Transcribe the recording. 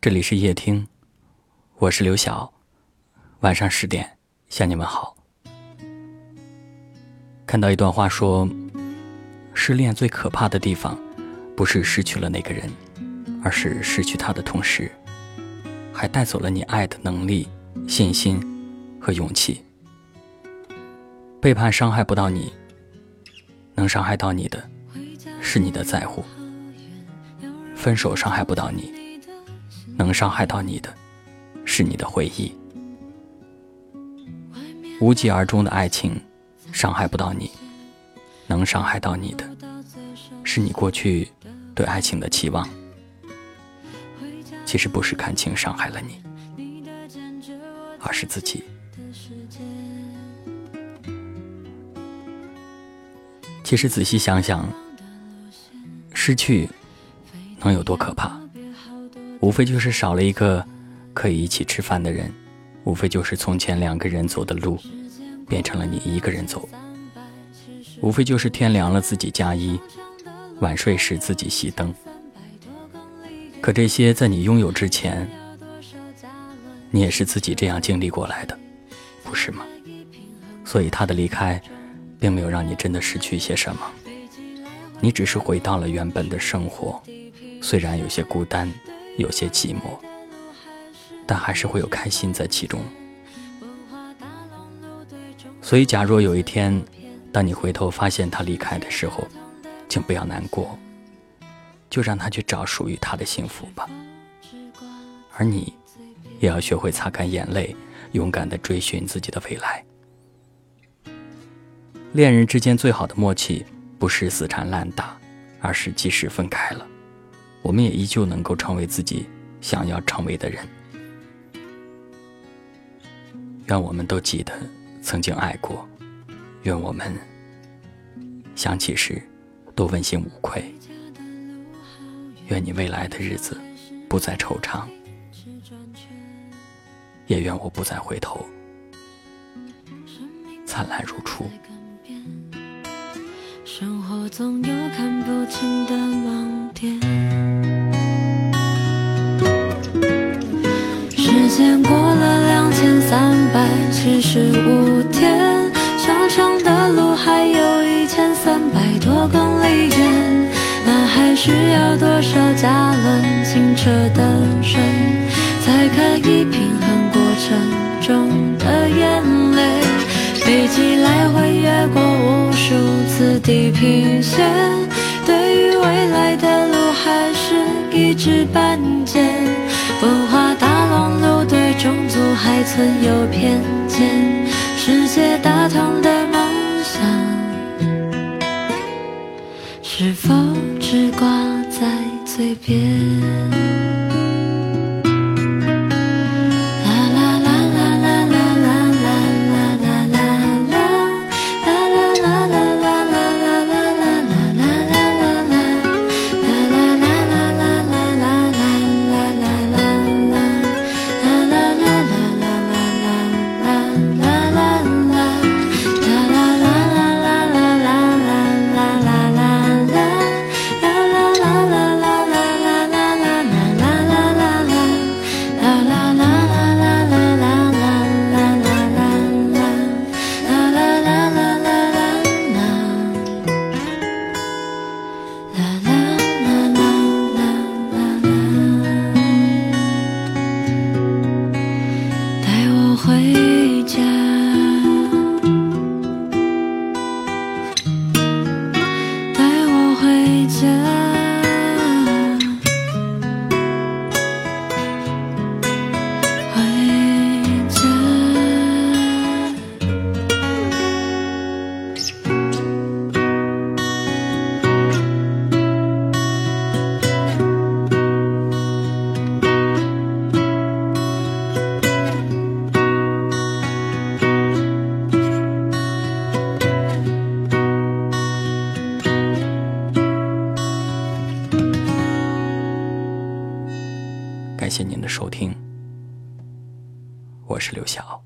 这里是夜听，我是刘晓。晚上十点向你们好。看到一段话说，失恋最可怕的地方，不是失去了那个人，而是失去他的同时，还带走了你爱的能力、信心和勇气。背叛伤害不到你，能伤害到你的，是你的在乎；分手伤害不到你。能伤害到你的，是你的回忆；无疾而终的爱情，伤害不到你；能伤害到你的，是你过去对爱情的期望。其实不是感情伤害了你，而是自己。其实仔细想想，失去能有多可怕？无非就是少了一个可以一起吃饭的人，无非就是从前两个人走的路，变成了你一个人走，无非就是天凉了自己加衣，晚睡时自己熄灯。可这些在你拥有之前，你也是自己这样经历过来的，不是吗？所以他的离开，并没有让你真的失去一些什么，你只是回到了原本的生活，虽然有些孤单。有些寂寞，但还是会有开心在其中。所以，假若有一天，当你回头发现他离开的时候，请不要难过，就让他去找属于他的幸福吧。而你，也要学会擦干眼泪，勇敢地追寻自己的未来。恋人之间最好的默契，不是死缠烂打，而是及时分开了。我们也依旧能够成为自己想要成为的人。愿我们都记得曾经爱过，愿我们想起时都问心无愧。愿你未来的日子不再惆怅，也愿我不再回头，灿烂如初。生活总有看不清的盲间过了两千三百七十五天，想长的路还有一千三百多公里远，那还需要多少加仑清澈的水，才可以平衡过程中的眼泪？飞机来回越过无数次地平线，对于未来的路还是一知半解。文化种族还存有偏见，世界大同的梦想，是否只挂在嘴边？感谢您的收听，我是刘晓。